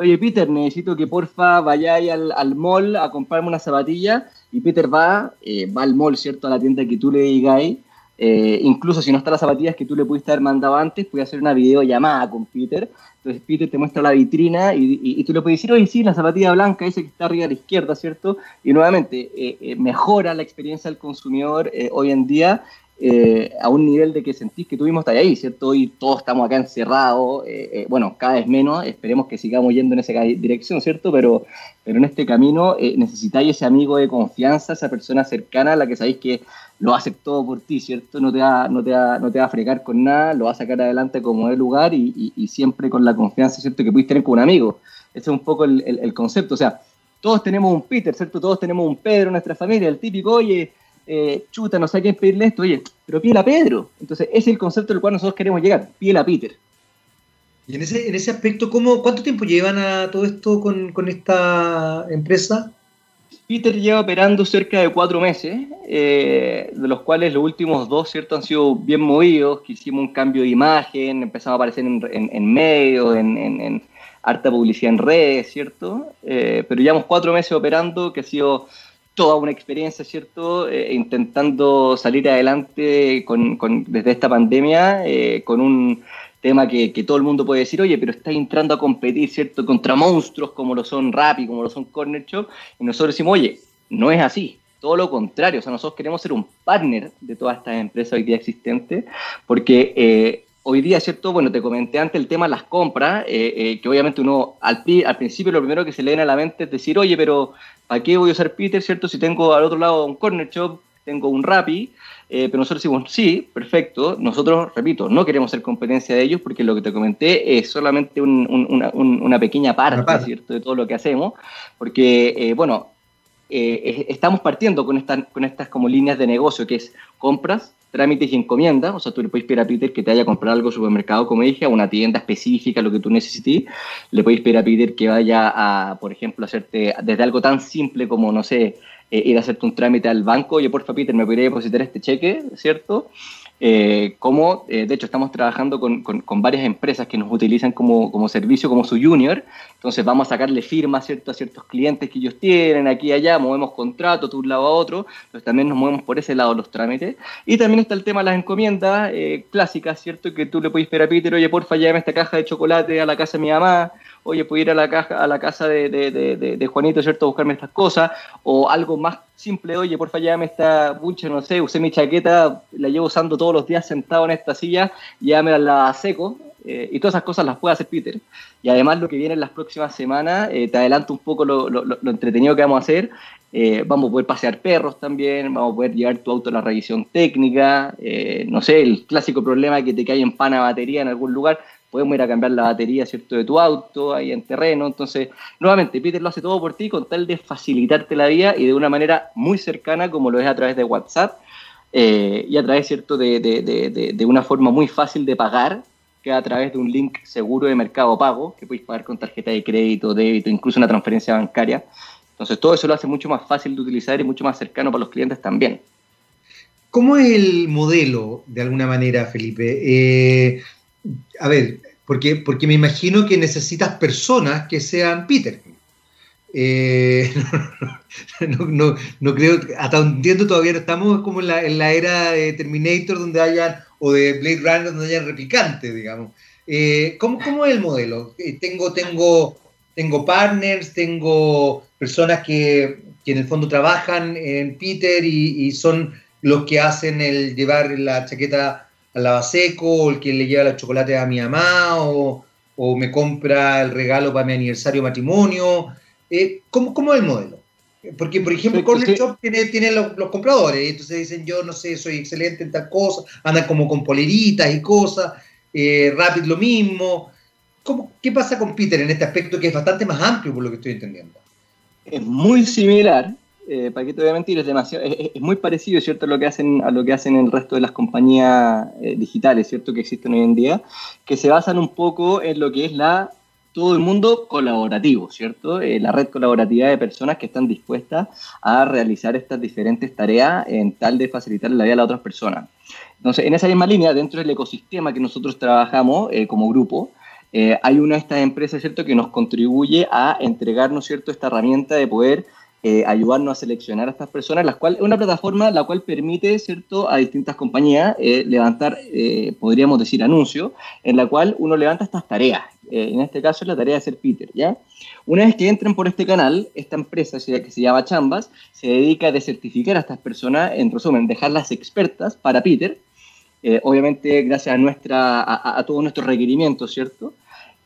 oye Peter, necesito que porfa vayáis al, al mall a comprarme una zapatilla y Peter va, eh, va al mall, ¿cierto? A la tienda que tú le digáis. Eh, incluso si no está las zapatillas que tú le pudiste haber mandado antes, puedes hacer una videollamada con Peter. Entonces Peter te muestra la vitrina y, tú le puedes decir, oye, sí, la zapatilla blanca, ese que está arriba a la izquierda, ¿cierto? Y nuevamente, eh, mejora la experiencia del consumidor hoy en día eh, a un nivel de que sentís que tuvimos hasta ahí, ¿cierto? Hoy todos estamos acá encerrados, eh, eh, bueno, cada vez menos, esperemos que sigamos yendo en esa dirección, ¿cierto? Pero, pero en este camino necesitáis ese amigo de confianza, esa persona cercana a la que sabéis que lo hace todo por ti, ¿cierto? No te va, no te no te va a fregar con nada, lo va a sacar adelante como de lugar y, siempre con la confianza, ¿cierto? Que pudiste tener con un amigo. Ese es un poco el, el concepto, o sea, todos tenemos un Peter, ¿cierto? Todos tenemos un Pedro en nuestra familia, el típico, oye, eh, chuta, no sé a quién pedirle esto, oye, pero pídele a Pedro. Entonces, ese es el concepto al cual nosotros queremos llegar, pídele a Peter. Y en ese, en ese aspecto, ¿cómo, ¿cuánto tiempo llevan a todo esto con, con esta empresa? Peter lleva operando cerca de cuatro meses, eh, de los cuales los últimos dos, ¿cierto?, han sido bien movidos, que hicimos un cambio de imagen, empezamos a aparecer en, en, en medios, en, en, harta publicidad en redes, ¿cierto? Eh, pero llevamos cuatro meses operando, que ha sido toda una experiencia, ¿cierto? Eh, intentando salir adelante con, desde esta pandemia, eh, con un tema que, que, todo el mundo puede decir, oye, pero está entrando a competir, ¿cierto?, contra monstruos como lo son Rappi, como lo son Corner Shop, y nosotros decimos, oye, no es así, todo lo contrario, o sea, nosotros queremos ser un partner de todas estas empresas hoy día existentes, porque eh, hoy día, ¿cierto? Bueno, te comenté antes el tema de las compras, eh, eh, que obviamente uno al, al, principio lo primero que se le viene a la mente es decir, oye, pero ¿para qué voy a usar Peter, ¿cierto? Si tengo al otro lado un Corner Shop, tengo un Rappi, eh, pero nosotros decimos, sí, perfecto, nosotros, repito, no queremos ser competencia de ellos porque lo que te comenté es solamente un, un, una, una, pequeña parte, parte, ¿cierto?, de todo lo que hacemos, porque, eh, bueno, eh, estamos partiendo con, esta, con estas como líneas de negocio, que es compras, trámites y encomiendas, o sea, tú le puedes pedir a Peter que te vaya a comprar algo al supermercado, como dije, a una tienda específica, lo que tú necesites, le puedes pedir a Peter que vaya a, por ejemplo, hacerte desde algo tan simple como, no sé, eh, ir a hacerte un trámite al banco, oye, porfa, Peter, me podría depositar este cheque, ¿cierto? Eh, como, eh, de hecho, estamos trabajando con, con, con, varias empresas que nos utilizan como, como, servicio, como su junior, entonces vamos a sacarle firmas ¿cierto? a ciertos clientes que ellos tienen, aquí y allá, movemos contratos de un lado a otro, entonces también nos movemos por ese lado los trámites. Y también está el tema de las encomiendas eh, clásicas, ¿cierto? Que tú le puedes pedir a Peter, oye, porfa, llévame esta caja de chocolate a la casa de mi mamá, oye, puedo ir a la, caja, a la casa de, Juanito, ¿cierto?, a buscarme estas cosas, o algo más simple, oye, porfa, llévame esta bucha, no sé, usé mi chaqueta, la llevo usando todos los días sentado en esta silla, llévame la seco, eh, y todas esas cosas las puede hacer Peter. Y además lo que viene en las próximas semanas, eh, te adelanto un poco lo, lo, lo, entretenido que vamos a hacer, eh, vamos a poder pasear perros también, vamos a poder llevar tu auto a la revisión técnica, no sé, el clásico problema que te cae en pana batería en algún lugar, podemos ir a cambiar la batería, ¿cierto?, de tu auto ahí en terreno. Entonces, nuevamente, Peter lo hace todo por ti con tal de facilitarte la vida y de una manera muy cercana como lo es a través de WhatsApp eh, y a través, ¿cierto?, de, de, de, de, una forma muy fácil de pagar que a través de un link seguro de mercado pago, que podéis pagar con tarjeta de crédito, débito, incluso una transferencia bancaria. Entonces, todo eso lo hace mucho más fácil de utilizar y mucho más cercano para los clientes también. ¿Cómo es el modelo, de alguna manera, Felipe? Eh, a ver, porque, porque me imagino que necesitas personas que sean Peter. Eh, no, no, creo, hasta entiendo todavía estamos como en la, la, era de Terminator donde hayan, o de Blade Runner donde hayan replicantes, digamos. Eh, ¿cómo, ¿cómo, es el modelo? Eh, tengo, tengo, tengo partners, tengo personas que, que en el fondo trabajan en Peter y, y son los que hacen el llevar la chaqueta al lavaseco, o el que le lleva el chocolate a mi mamá, o, o me compra el regalo para mi aniversario matrimonio. Eh, ¿cómo, ¿Cómo es el modelo? Porque, por ejemplo, sí, Corner sí. Shop tiene, tiene los, los, compradores, entonces dicen, yo no sé, soy excelente en tal cosa, andan como con poleritas y cosas, eh, Rapid lo mismo. ¿Cómo, ¿Qué pasa con Peter en este aspecto que es bastante más amplio por lo que estoy entendiendo? Es muy similar, eh, voy a mentir, es, demasiado, es, muy parecido, ¿cierto?, a lo que hacen, a lo que hacen el resto de las compañías eh, digitales, ¿cierto?, que existen hoy en día, que se basan un poco en lo que es la todo el mundo colaborativo, ¿cierto? Eh, la red colaborativa de personas que están dispuestas a realizar estas diferentes tareas en tal de facilitar la vida a las otras personas. Entonces, en esa misma línea, dentro del ecosistema que nosotros trabajamos eh, como grupo, hay una de estas empresas, ¿cierto?, que nos contribuye a entregarnos, ¿cierto?, esta herramienta de poder eh, ayudarnos a seleccionar a estas personas, la cual, una plataforma la cual permite ¿cierto? a distintas compañías eh, levantar, eh, podríamos decir, anuncios, en la cual uno levanta estas tareas. Eh, en este caso es la tarea de ser Peter. ¿ya? Una vez que entren por este canal, esta empresa que se llama Chambas se dedica a desertificar a estas personas, en resumen, dejarlas expertas para Peter, obviamente gracias a, nuestra, a todos nuestros requerimientos, ¿cierto?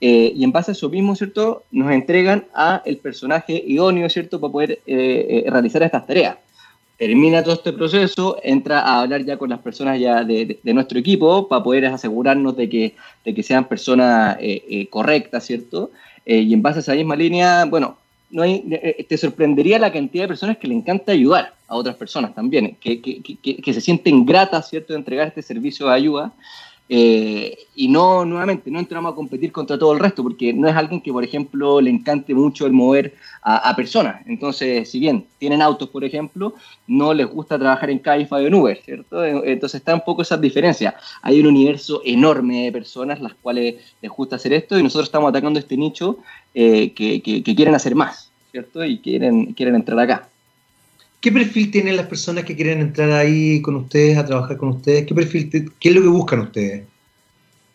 Eh, y en base a eso mismo, ¿cierto? Nos entregan a el personaje idóneo, ¿cierto? Para poder eh, eh, realizar estas tareas. Termina todo este proceso, entra a hablar ya con las personas ya de, nuestro equipo para poder asegurarnos de que, de que sean personas eh, correctas, ¿cierto? y en base a esa misma línea, bueno, te sorprendería la cantidad de personas que le encanta ayudar a otras personas también, que, que, que se sienten gratas, ¿cierto?, de entregar este servicio de ayuda eh, y no, nuevamente, no entramos a competir contra todo el resto, porque no es alguien que, por ejemplo, le encante mucho el mover a, personas. Entonces, si bien tienen autos, por ejemplo, no les gusta trabajar en Cabify o en Uber, ¿cierto? Entonces está un poco esa diferencia. Hay un universo enorme de personas las cuales les gusta hacer esto y nosotros estamos atacando este nicho eh, que, que, quieren hacer más, ¿cierto? Y quieren, quieren entrar acá. ¿Qué perfil tienen las personas que quieren entrar ahí con ustedes, a trabajar con ustedes? ¿Qué perfil, qué es lo que buscan ustedes?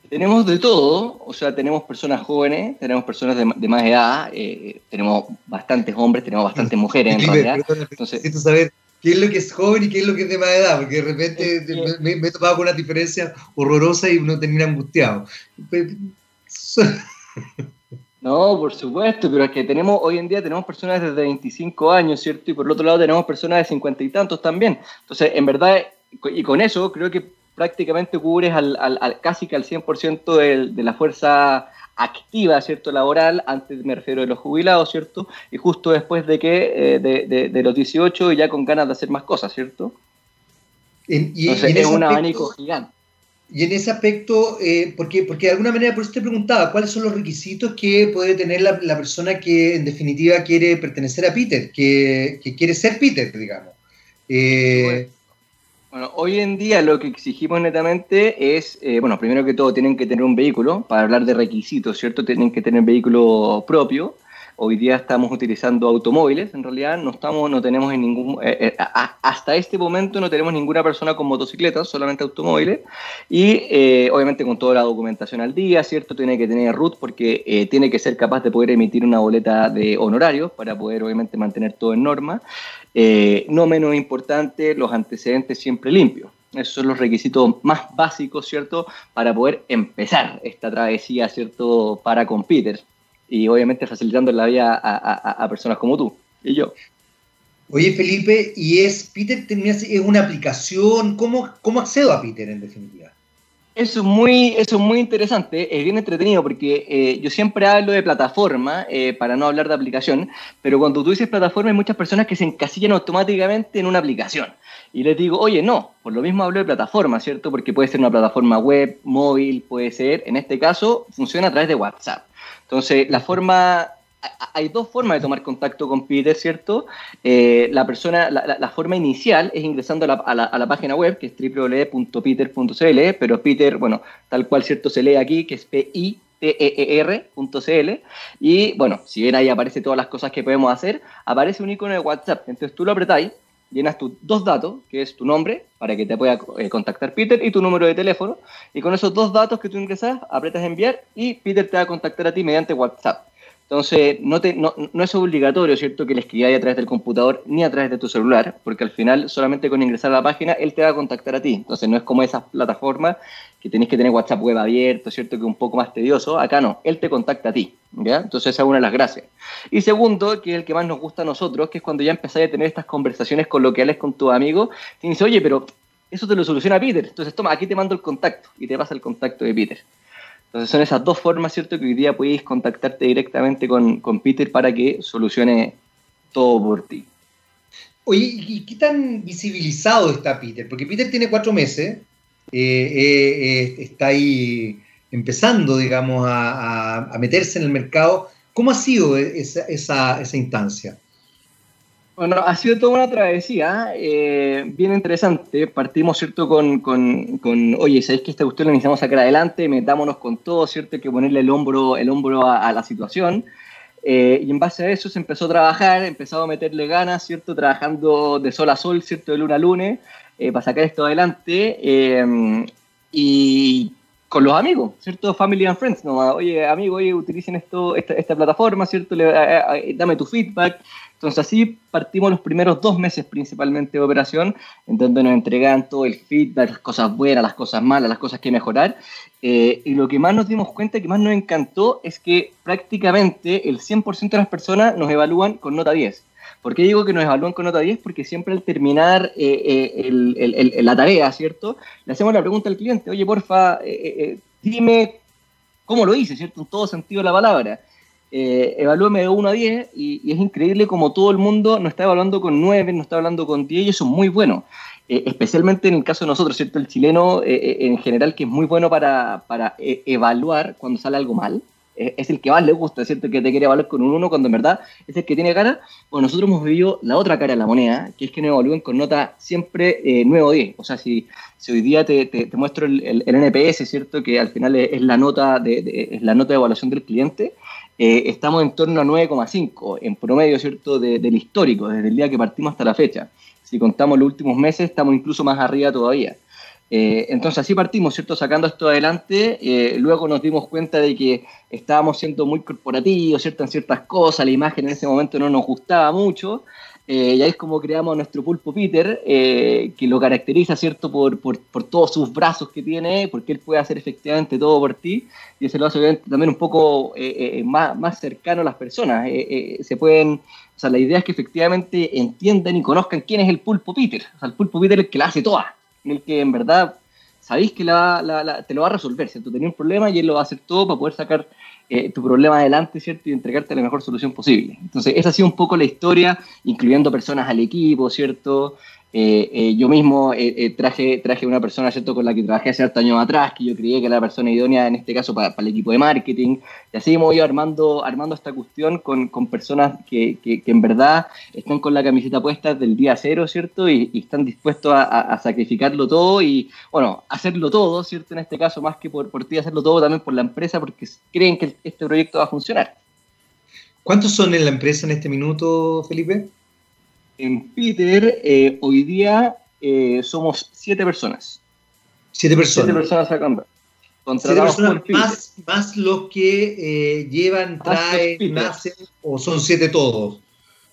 Tenemos de todo, o sea, tenemos personas jóvenes, tenemos personas de, más edad, eh, tenemos bastantes hombres, tenemos bastantes mujeres en realidad. Entonces, necesito saber qué es lo que es joven y qué es lo que es de más edad, porque de repente me, me, he topado con una diferencia horrorosa y uno termina angustiado. No, por supuesto, pero es que tenemos, hoy en día tenemos personas desde 25 años, ¿cierto? Y por el otro lado tenemos personas de 50 y tantos también. Entonces, en verdad, y con eso creo que prácticamente cubres al, al, casi que al 100% de, de la fuerza activa, ¿cierto? Laboral, antes me refiero de los jubilados, ¿cierto? Y justo después de que, eh, de, de, los 18 ya con ganas de hacer más cosas, ¿cierto? y, Entonces, es un abanico gigante. Y en ese aspecto, eh, porque, porque de alguna manera, por eso te preguntaba, ¿cuáles son los requisitos que puede tener la, la persona que en definitiva quiere pertenecer a Peter, que, que quiere ser Peter, digamos? Eh, bueno, hoy en día lo que exigimos netamente es, eh, bueno, primero que todo tienen que tener un vehículo, para hablar de requisitos, ¿cierto? Tienen que tener vehículo propio, Hoy día estamos utilizando automóviles, en realidad no estamos, no tenemos en ningún, eh, eh, hasta este momento no tenemos ninguna persona con motocicletas, solamente automóviles, y eh, obviamente con toda la documentación al día, ¿cierto? Tiene que tener RUT porque tiene que ser capaz de poder emitir una boleta de honorarios para poder obviamente mantener todo en norma. no menos importante, los antecedentes siempre limpios. Esos son los requisitos más básicos, ¿cierto? Para poder empezar esta travesía, ¿cierto? Para competir y obviamente facilitando la vida a, personas como tú y yo. Oye, Felipe, ¿y es Peter es una aplicación? ¿Cómo, ¿Cómo accedo a Peter en definitiva? Eso es muy, eso es muy interesante, es bien entretenido porque eh, yo siempre hablo de plataforma eh, para no hablar de aplicación, pero cuando tú dices plataforma hay muchas personas que se encasillan automáticamente en una aplicación. Y les digo, oye, no, por lo mismo hablo de plataforma, ¿cierto? Porque puede ser una plataforma web, móvil, puede ser, en este caso, funciona a través de WhatsApp. Entonces, la forma, hay dos formas de tomar contacto con Peter, ¿cierto? Eh, la persona, la, forma inicial es ingresando a la, página web, que es www.peter.cl, pero Peter, bueno, tal cual, ¿cierto? Se lee aquí, que es P-I. T-E-E-R.cl y bueno, si ven ahí aparece todas las cosas que podemos hacer, aparece un icono de WhatsApp, entonces tú lo apretáis llenas tus dos datos, que es tu nombre, para que te pueda eh, contactar Peter, y tu número de teléfono. Y con esos dos datos que tú ingresas, apretas enviar y Peter te va a contactar a ti mediante WhatsApp. Entonces, no, te, no, no, es obligatorio, ¿cierto?, que le escribáis a través del computador ni a través de tu celular, porque al final, solamente con ingresar a la página, él te va a contactar a ti. Entonces, no es como esas plataformas que tenéis que tener WhatsApp web abierto, ¿cierto?, que es un poco más tedioso. Acá no, él te contacta a ti, ¿ya? Entonces, esa es una de las gracias. Y segundo, que es el que más nos gusta a nosotros, que es cuando ya empezáis a tener estas conversaciones coloquiales con tus amigos, y dices, oye, pero eso te lo soluciona Peter. Entonces, toma, aquí te mando el contacto, y te pasa el contacto de Peter. Entonces son esas dos formas, ¿cierto? Que hoy día podéis contactarte directamente con, Peter para que solucione todo por ti. Oye, ¿y qué tan visibilizado está Peter? Porque Peter tiene cuatro meses, eh, eh, eh, está ahí empezando, digamos, a, meterse en el mercado. ¿Cómo ha sido esa, esa instancia? Bueno, ha sido toda una travesía eh, bien interesante. Partimos, ¿cierto? Con, con, con, oye, ¿sabéis que esta cuestión la necesitamos sacar adelante? Metámonos con todo, ¿cierto? Hay que ponerle el hombro, el hombro a, la situación. Eh, y en base a eso se empezó a trabajar, empezó a meterle ganas, ¿cierto? Trabajando de sol a sol, ¿cierto? De luna a lunes, eh, para sacar esto adelante. y con los amigos, ¿cierto? Family and friends, ¿no? Oye, amigo, oye, utilicen esto, esta, esta plataforma, ¿cierto? dame tu feedback, entonces así partimos los primeros dos meses principalmente de operación, en donde nos entregan todo el feedback, las cosas buenas, las cosas malas, las cosas que mejorar. Eh, y lo que más nos dimos cuenta, que más nos encantó, es que prácticamente el 100% de las personas nos evalúan con nota 10. ¿Por qué digo que nos evalúan con nota 10? Porque siempre al terminar eh, eh, la tarea, ¿cierto? Le hacemos la pregunta al cliente, oye, porfa, dime cómo lo hice, ¿cierto? En todo sentido de la palabra. Eh, evalúeme de 1 a 10 y, es increíble como todo el mundo nos está evaluando con 9, nos está hablando con 10 y eso es muy bueno. Eh, especialmente en el caso de nosotros, ¿cierto? El chileno eh, eh, en general que es muy bueno para, para evaluar cuando sale algo mal. es el que más le gusta, ¿cierto? Que te quiere evaluar con un 1 cuando en verdad es el que tiene cara. Bueno, nosotros hemos vivido la otra cara de la moneda, que es que nos evalúen con nota siempre 9 o 10. O sea, si, si hoy día te, te, muestro el, el, NPS, ¿cierto? Que al final es, la, nota de, es la nota de evaluación del cliente. Estamos en torno a 9,5 en promedio, ¿cierto? del histórico, desde el día que partimos hasta la fecha. Si contamos los últimos meses, estamos incluso más arriba todavía. Eh, entonces así partimos, ¿cierto? Sacando esto adelante, eh, luego nos dimos cuenta de que estábamos siendo muy corporativos, ¿cierto? En ciertas cosas, la imagen en ese momento no nos gustaba mucho, eh, y ahí es como creamos nuestro pulpo Peter, que lo caracteriza, ¿cierto? Por, por, por, todos sus brazos que tiene, porque él puede hacer efectivamente todo por ti, y eso lo hace también un poco más, más cercano a las personas. se pueden o sea, la idea es que efectivamente entiendan y conozcan quién es el pulpo Peter. O sea, el pulpo Peter es el que la hace toda, el que en verdad sabéis que la, te lo va a resolver, ¿cierto? Tenía un problema y él lo va a hacer todo para poder sacar eh, tu problema adelante, ¿cierto? Y entregarte la mejor solución posible. Entonces, esa ha sido un poco la historia, incluyendo personas al equipo, ¿cierto? Eh, eh, yo mismo eh, traje, traje una persona ¿cierto? con la que trabajé hace años atrás, que yo creía que era la persona idónea en este caso para, el equipo de marketing. Y así hemos ido armando, armando esta cuestión con, con personas que, que, en verdad están con la camiseta puesta del día cero, ¿cierto? Y, están dispuestos a, sacrificarlo todo y, bueno, hacerlo todo, ¿cierto? En este caso, más que por ti, hacerlo todo también por la empresa porque creen que este proyecto va a funcionar. ¿Cuántos son en la empresa en este minuto, Felipe? En Peter, eh, hoy día eh, somos siete personas. Siete personas. Siete personas acá. Siete personas más, más los que eh, llevan, traen, nacen, o son siete todos.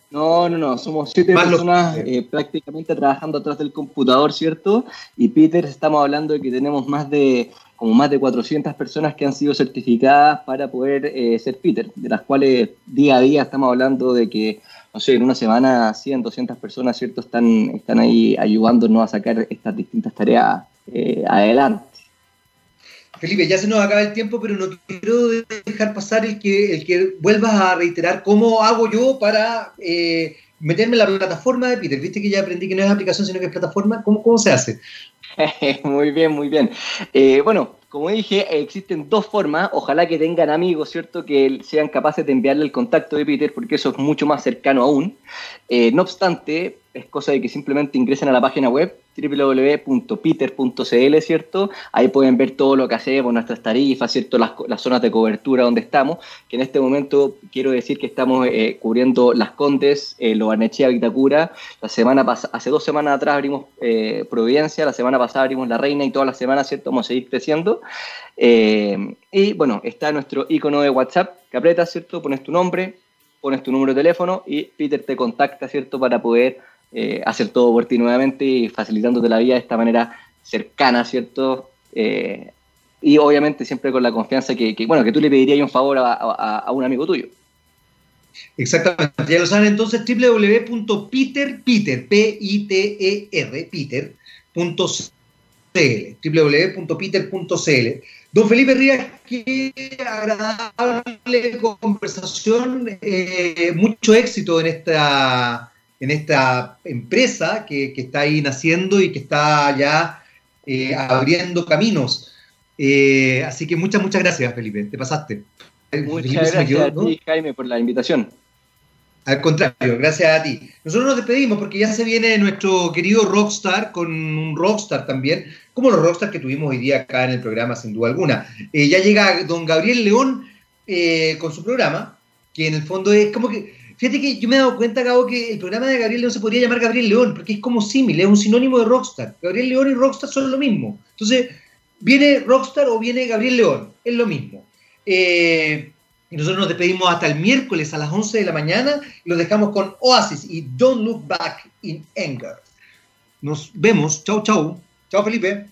No, no, no, somos siete personas prácticamente trabajando atrás del computador, ¿cierto? Y Peter, estamos hablando de que tenemos más de como más de 400 personas que han sido certificadas para poder ser Peter, de las cuales día a día estamos hablando de que no sé, en una semana 100, 200 personas, ¿cierto? Están, están ahí ayudándonos a sacar estas distintas tareas eh, adelante. Felipe, ya se nos acaba el tiempo, pero no quiero dejar pasar el que, el que vuelvas a reiterar cómo hago yo para eh, meterme en la plataforma de Peter. Viste que ya aprendí que no es aplicación, sino que es plataforma. ¿Cómo, cómo se hace? muy bien, muy bien. Eh, bueno, como dije, existen dos formas. Ojalá que tengan amigos, ¿cierto? Que sean capaces de enviarle el contacto de Peter, porque eso es mucho más cercano aún. Eh, no obstante, es cosa de que simplemente ingresen a la página web www.peter.cl, ¿cierto? Ahí pueden ver todo lo que hacemos, nuestras tarifas, ¿cierto? Las, zonas de cobertura donde estamos, que en este momento quiero decir que estamos eh, cubriendo Las Condes, eh, Lobarnechea, Vitacura. La semana hace dos semanas atrás abrimos eh, Providencia, la semana pasada abrimos La Reina y todas las semanas, ¿cierto? Vamos a seguir creciendo. Eh, y bueno, está nuestro icono de WhatsApp que ¿cierto? Pones tu nombre, pones tu número de teléfono y Peter te contacta, ¿cierto? Para poder eh, hacer todo por ti nuevamente y facilitándote la vida de esta manera cercana, ¿cierto? Eh, y obviamente siempre con la confianza que, bueno, que tú le pedirías un favor a, un amigo tuyo. Exactamente, ya lo saben entonces, www.peter, Peter, P-I-T-E-R, Peter.cl, www.peter.cl. Don Felipe Rías, qué agradable conversación, eh, mucho éxito en esta en esta empresa que, está ahí naciendo y que está ya eh, abriendo caminos. Eh, así que muchas, muchas gracias, Felipe. Te pasaste. Muchas gracias a ti, Jaime, por la invitación. Al contrario, gracias a ti. Nosotros nos despedimos porque ya se viene nuestro querido Rockstar con un Rockstar también, como los Rockstar que tuvimos hoy día acá en el programa, sin duda alguna. Eh, ya llega don Gabriel León con su programa, que en el fondo es como que Fíjate que yo me he dado cuenta, Gabo, que el programa de Gabriel León se podría llamar Gabriel León, porque es como símil, es un sinónimo de Rockstar. Gabriel León y Rockstar son lo mismo. Entonces, viene Rockstar o viene Gabriel León, es lo mismo. Eh, y nosotros nos despedimos hasta el miércoles a las 11 de la mañana y los dejamos con Oasis y Don't Look Back in Anger. Nos vemos. Chau, chau. Chao, Felipe.